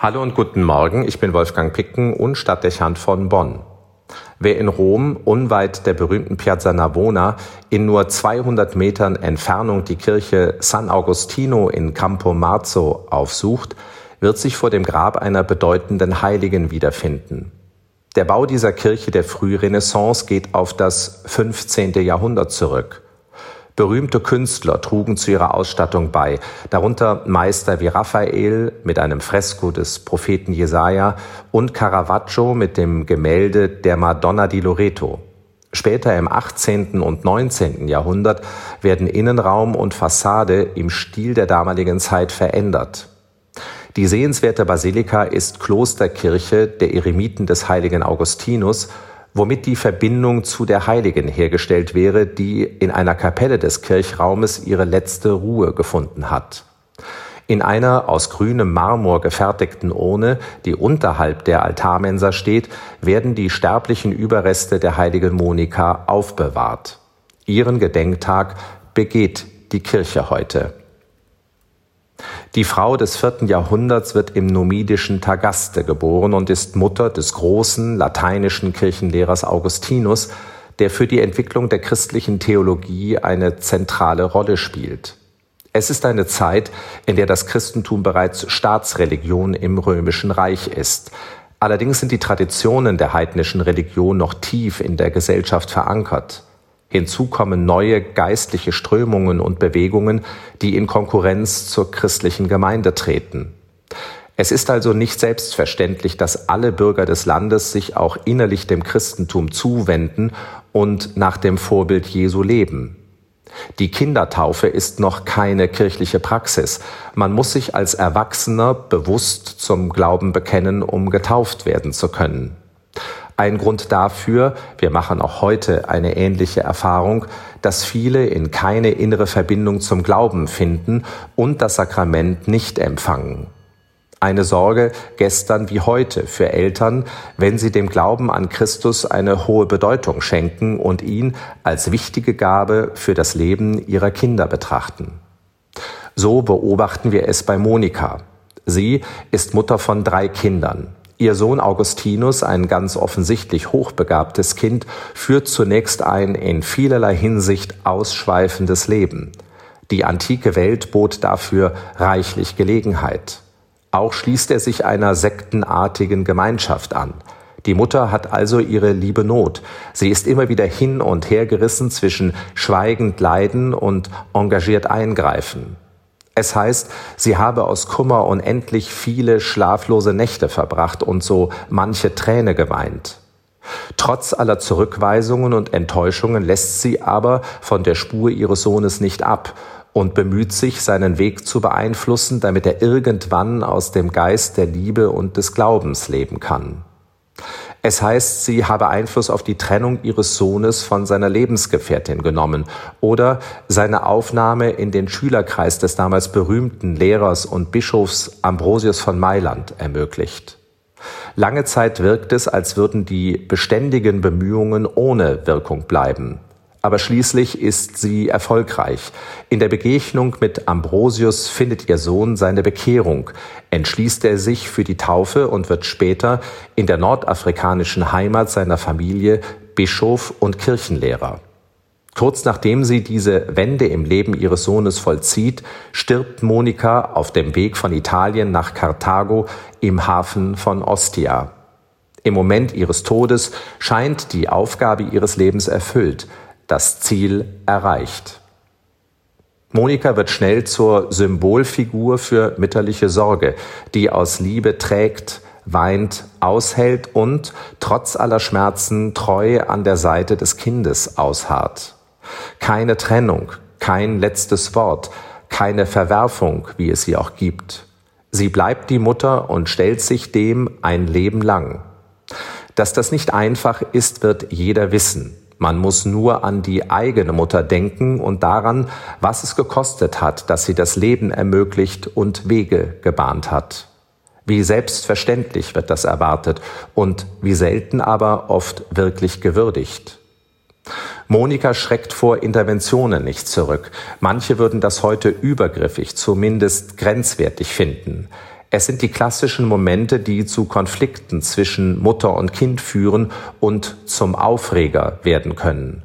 Hallo und guten Morgen, ich bin Wolfgang Picken und Stadtdechant von Bonn. Wer in Rom, unweit der berühmten Piazza Navona, in nur 200 Metern Entfernung die Kirche San Agostino in Campo Marzo aufsucht, wird sich vor dem Grab einer bedeutenden Heiligen wiederfinden. Der Bau dieser Kirche der Frührenaissance geht auf das 15. Jahrhundert zurück. Berühmte Künstler trugen zu ihrer Ausstattung bei, darunter Meister wie Raphael mit einem Fresko des Propheten Jesaja und Caravaggio mit dem Gemälde der Madonna di Loreto. Später im 18. und 19. Jahrhundert werden Innenraum und Fassade im Stil der damaligen Zeit verändert. Die sehenswerte Basilika ist Klosterkirche der Eremiten des heiligen Augustinus womit die Verbindung zu der Heiligen hergestellt wäre, die in einer Kapelle des Kirchraumes ihre letzte Ruhe gefunden hat. In einer aus grünem Marmor gefertigten Urne, die unterhalb der Altarmensa steht, werden die sterblichen Überreste der heiligen Monika aufbewahrt. Ihren Gedenktag begeht die Kirche heute. Die Frau des vierten Jahrhunderts wird im numidischen Tagaste geboren und ist Mutter des großen lateinischen Kirchenlehrers Augustinus, der für die Entwicklung der christlichen Theologie eine zentrale Rolle spielt. Es ist eine Zeit, in der das Christentum bereits Staatsreligion im römischen Reich ist. Allerdings sind die Traditionen der heidnischen Religion noch tief in der Gesellschaft verankert. Hinzu kommen neue geistliche Strömungen und Bewegungen, die in Konkurrenz zur christlichen Gemeinde treten. Es ist also nicht selbstverständlich, dass alle Bürger des Landes sich auch innerlich dem Christentum zuwenden und nach dem Vorbild Jesu leben. Die Kindertaufe ist noch keine kirchliche Praxis. Man muss sich als Erwachsener bewusst zum Glauben bekennen, um getauft werden zu können. Ein Grund dafür, wir machen auch heute eine ähnliche Erfahrung, dass viele in keine innere Verbindung zum Glauben finden und das Sakrament nicht empfangen. Eine Sorge gestern wie heute für Eltern, wenn sie dem Glauben an Christus eine hohe Bedeutung schenken und ihn als wichtige Gabe für das Leben ihrer Kinder betrachten. So beobachten wir es bei Monika. Sie ist Mutter von drei Kindern. Ihr Sohn Augustinus, ein ganz offensichtlich hochbegabtes Kind, führt zunächst ein in vielerlei Hinsicht ausschweifendes Leben. Die antike Welt bot dafür reichlich Gelegenheit. Auch schließt er sich einer sektenartigen Gemeinschaft an. Die Mutter hat also ihre liebe Not. Sie ist immer wieder hin und her gerissen zwischen schweigend leiden und engagiert eingreifen. Es heißt, sie habe aus Kummer unendlich viele schlaflose Nächte verbracht und so manche Träne geweint. Trotz aller Zurückweisungen und Enttäuschungen lässt sie aber von der Spur ihres Sohnes nicht ab und bemüht sich, seinen Weg zu beeinflussen, damit er irgendwann aus dem Geist der Liebe und des Glaubens leben kann. Es heißt, sie habe Einfluss auf die Trennung ihres Sohnes von seiner Lebensgefährtin genommen oder seine Aufnahme in den Schülerkreis des damals berühmten Lehrers und Bischofs Ambrosius von Mailand ermöglicht. Lange Zeit wirkt es, als würden die beständigen Bemühungen ohne Wirkung bleiben. Aber schließlich ist sie erfolgreich. In der Begegnung mit Ambrosius findet ihr Sohn seine Bekehrung, entschließt er sich für die Taufe und wird später in der nordafrikanischen Heimat seiner Familie Bischof und Kirchenlehrer. Kurz nachdem sie diese Wende im Leben ihres Sohnes vollzieht, stirbt Monika auf dem Weg von Italien nach Karthago im Hafen von Ostia. Im Moment ihres Todes scheint die Aufgabe ihres Lebens erfüllt, das Ziel erreicht. Monika wird schnell zur Symbolfigur für mütterliche Sorge, die aus Liebe trägt, weint, aushält und trotz aller Schmerzen treu an der Seite des Kindes ausharrt. Keine Trennung, kein letztes Wort, keine Verwerfung, wie es sie auch gibt. Sie bleibt die Mutter und stellt sich dem ein Leben lang. Dass das nicht einfach ist, wird jeder wissen. Man muss nur an die eigene Mutter denken und daran, was es gekostet hat, dass sie das Leben ermöglicht und Wege gebahnt hat. Wie selbstverständlich wird das erwartet und wie selten aber oft wirklich gewürdigt. Monika schreckt vor Interventionen nicht zurück. Manche würden das heute übergriffig, zumindest grenzwertig finden. Es sind die klassischen Momente, die zu Konflikten zwischen Mutter und Kind führen und zum Aufreger werden können.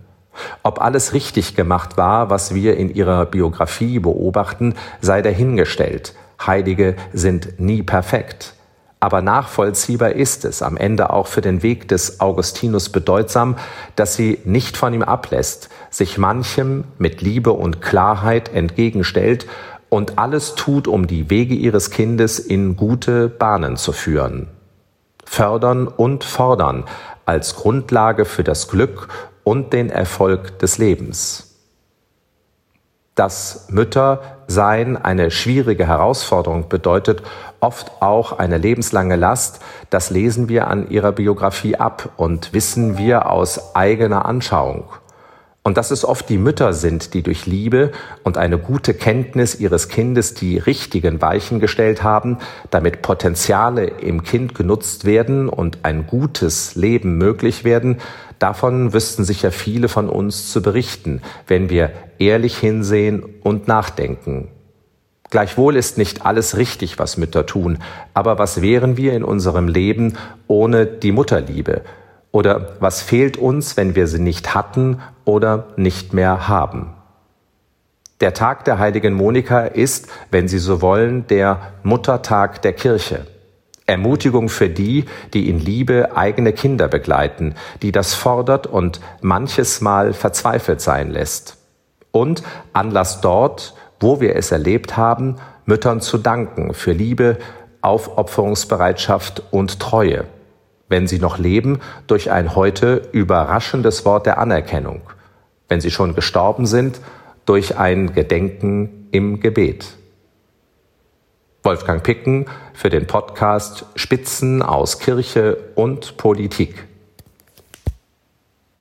Ob alles richtig gemacht war, was wir in ihrer Biografie beobachten, sei dahingestellt. Heilige sind nie perfekt. Aber nachvollziehbar ist es am Ende auch für den Weg des Augustinus bedeutsam, dass sie nicht von ihm ablässt, sich manchem mit Liebe und Klarheit entgegenstellt und alles tut, um die Wege ihres Kindes in gute Bahnen zu führen. Fördern und fordern als Grundlage für das Glück und den Erfolg des Lebens. Dass Müttersein eine schwierige Herausforderung bedeutet, oft auch eine lebenslange Last, das lesen wir an ihrer Biografie ab und wissen wir aus eigener Anschauung. Und dass es oft die Mütter sind, die durch Liebe und eine gute Kenntnis ihres Kindes die richtigen Weichen gestellt haben, damit Potenziale im Kind genutzt werden und ein gutes Leben möglich werden, davon wüssten sicher viele von uns zu berichten, wenn wir ehrlich hinsehen und nachdenken. Gleichwohl ist nicht alles richtig, was Mütter tun, aber was wären wir in unserem Leben ohne die Mutterliebe? Oder was fehlt uns, wenn wir sie nicht hatten oder nicht mehr haben? Der Tag der heiligen Monika ist, wenn Sie so wollen, der Muttertag der Kirche. Ermutigung für die, die in Liebe eigene Kinder begleiten, die das fordert und manches Mal verzweifelt sein lässt. Und Anlass dort, wo wir es erlebt haben, Müttern zu danken für Liebe, Aufopferungsbereitschaft und Treue wenn sie noch leben, durch ein heute überraschendes Wort der Anerkennung, wenn sie schon gestorben sind, durch ein Gedenken im Gebet. Wolfgang Picken für den Podcast Spitzen aus Kirche und Politik.